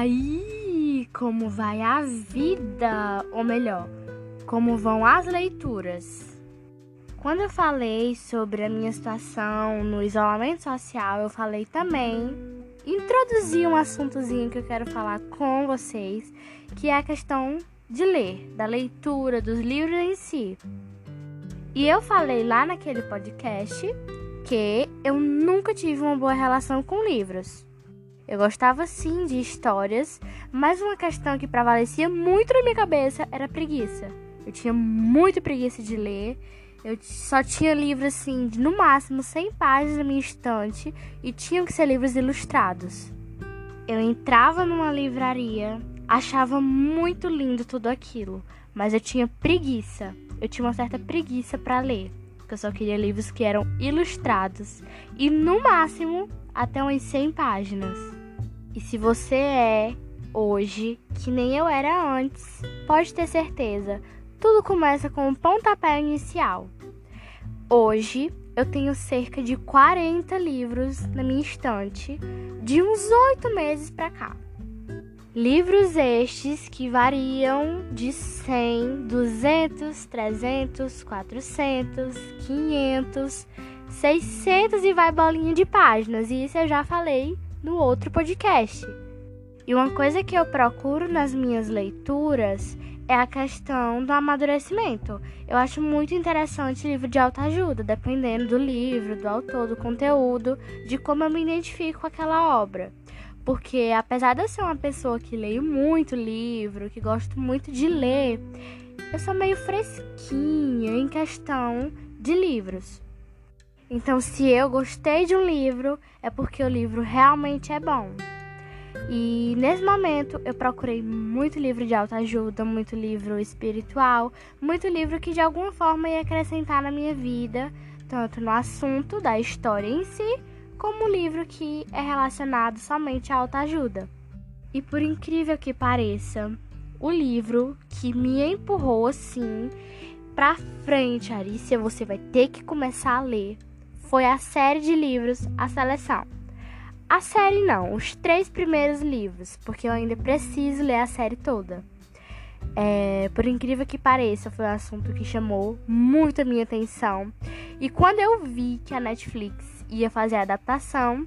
aí, como vai a vida? Ou melhor, como vão as leituras? Quando eu falei sobre a minha situação no isolamento social, eu falei também, introduzi um assuntozinho que eu quero falar com vocês, que é a questão de ler, da leitura, dos livros em si. E eu falei lá naquele podcast que eu nunca tive uma boa relação com livros. Eu gostava sim de histórias, mas uma questão que prevalecia muito na minha cabeça era preguiça. Eu tinha muito preguiça de ler. Eu só tinha livros assim, de no máximo 100 páginas na minha estante e tinham que ser livros ilustrados. Eu entrava numa livraria, achava muito lindo tudo aquilo, mas eu tinha preguiça. Eu tinha uma certa preguiça para ler, porque eu só queria livros que eram ilustrados e no máximo até umas 100 páginas. E se você é hoje que nem eu era antes, pode ter certeza, tudo começa com um pontapé inicial. Hoje eu tenho cerca de 40 livros na minha estante, de uns oito meses para cá. Livros estes que variam de 100, 200, 300, 400, 500, 600 e vai bolinha de páginas. E isso eu já falei no outro podcast. E uma coisa que eu procuro nas minhas leituras é a questão do amadurecimento. Eu acho muito interessante livro de autoajuda, dependendo do livro, do autor, do conteúdo, de como eu me identifico com aquela obra. Porque apesar de eu ser uma pessoa que leio muito livro, que gosto muito de ler, eu sou meio fresquinha em questão de livros. Então, se eu gostei de um livro, é porque o livro realmente é bom. E nesse momento eu procurei muito livro de autoajuda, muito livro espiritual, muito livro que de alguma forma ia acrescentar na minha vida, tanto no assunto da história em si, como livro que é relacionado somente à autoajuda. E por incrível que pareça, o livro que me empurrou assim pra frente, Arícia, você vai ter que começar a ler foi a série de livros A Seleção. A série não, os três primeiros livros, porque eu ainda preciso ler a série toda. É, por incrível que pareça, foi um assunto que chamou muito a minha atenção. E quando eu vi que a Netflix ia fazer a adaptação,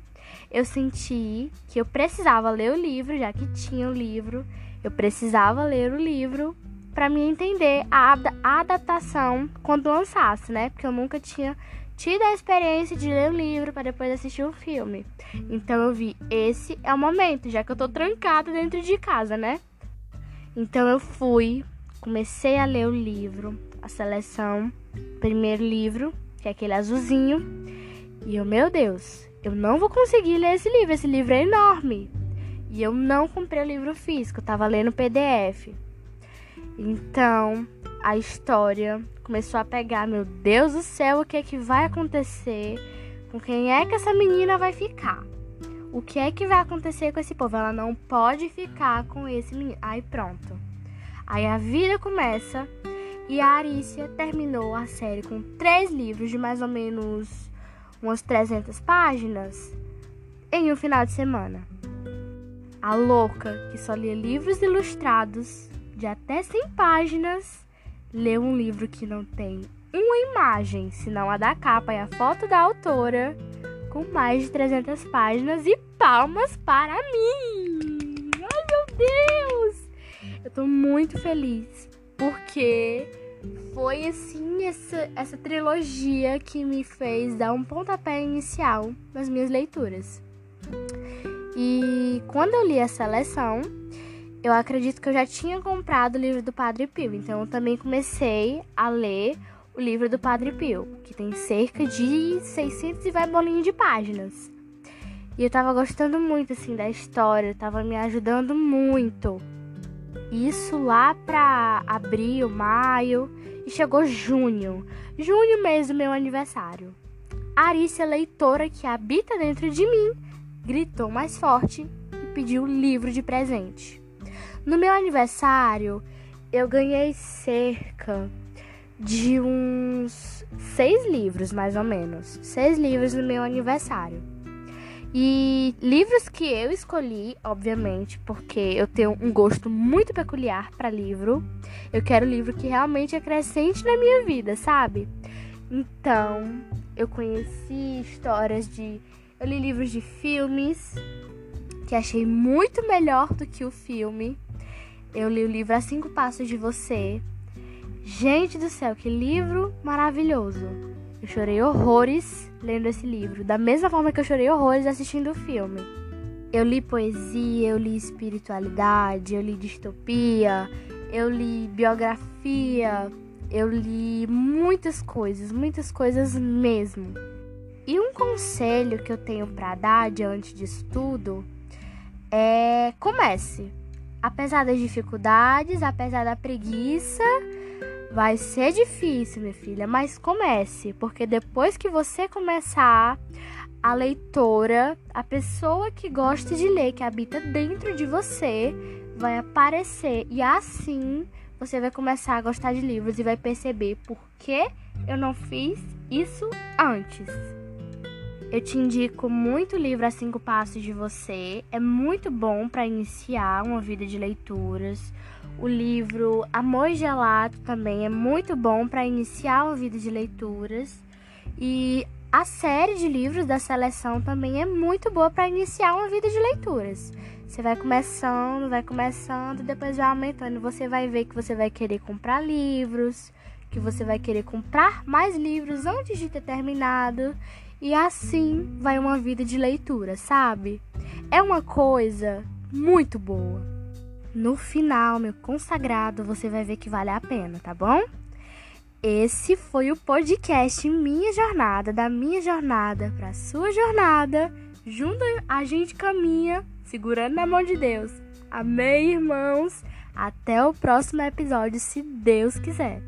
eu senti que eu precisava ler o livro, já que tinha o livro, eu precisava ler o livro para me entender a, a adaptação quando lançasse, né? Porque eu nunca tinha tido a experiência de ler o livro para depois assistir o filme. Então eu vi, esse é o momento, já que eu tô trancada dentro de casa, né? Então eu fui, comecei a ler o livro, a seleção, primeiro livro, que é aquele azulzinho, e eu, meu Deus, eu não vou conseguir ler esse livro, esse livro é enorme. E eu não comprei o livro físico, eu tava lendo PDF. Então, a história começou a pegar, meu Deus do céu, o que é que vai acontecer? Com quem é que essa menina vai ficar? O que é que vai acontecer com esse povo? Ela não pode ficar com esse menino. Aí pronto. Aí a vida começa e a Arícia terminou a série com três livros de mais ou menos umas 300 páginas em um final de semana. A louca que só lia livros ilustrados de até 100 páginas ler um livro que não tem uma imagem, senão a da capa e a foto da autora, com mais de 300 páginas e palmas para mim! Ai meu Deus! Eu tô muito feliz porque foi assim essa, essa trilogia que me fez dar um pontapé inicial nas minhas leituras. E quando eu li a seleção, eu acredito que eu já tinha comprado o livro do Padre Pio, então eu também comecei a ler o livro do Padre Pio, que tem cerca de 600 e vai bolinho de páginas. E eu tava gostando muito assim da história, tava me ajudando muito. Isso lá pra abril, maio e chegou junho. Junho mês do meu aniversário. A Arícia, leitora que habita dentro de mim, gritou mais forte e pediu o livro de presente. No meu aniversário, eu ganhei cerca de uns seis livros, mais ou menos. Seis livros no meu aniversário. E livros que eu escolhi, obviamente, porque eu tenho um gosto muito peculiar para livro. Eu quero livro que realmente acrescente na minha vida, sabe? Então, eu conheci histórias de. Eu li livros de filmes que achei muito melhor do que o filme. Eu li o livro A Cinco Passos de Você. Gente do céu, que livro maravilhoso! Eu chorei horrores lendo esse livro, da mesma forma que eu chorei horrores assistindo o filme. Eu li poesia, eu li espiritualidade, eu li distopia, eu li biografia, eu li muitas coisas, muitas coisas mesmo. E um conselho que eu tenho para dar diante disso tudo é comece. Apesar das dificuldades, apesar da preguiça, vai ser difícil, minha filha, mas comece, porque depois que você começar, a leitora, a pessoa que gosta de ler, que habita dentro de você, vai aparecer e assim você vai começar a gostar de livros e vai perceber por que eu não fiz isso antes. Eu te indico muito o livro A Cinco Passos de Você. É muito bom para iniciar uma vida de leituras. O livro Amor Gelato também é muito bom para iniciar uma vida de leituras. E a série de livros da seleção também é muito boa para iniciar uma vida de leituras. Você vai começando, vai começando, depois vai aumentando. Você vai ver que você vai querer comprar livros, que você vai querer comprar mais livros antes de ter terminado. E assim vai uma vida de leitura, sabe? É uma coisa muito boa. No final, meu consagrado, você vai ver que vale a pena, tá bom? Esse foi o podcast Minha Jornada, da minha jornada para sua jornada. Junto a gente caminha, segurando na mão de Deus. Amém, irmãos? Até o próximo episódio, se Deus quiser.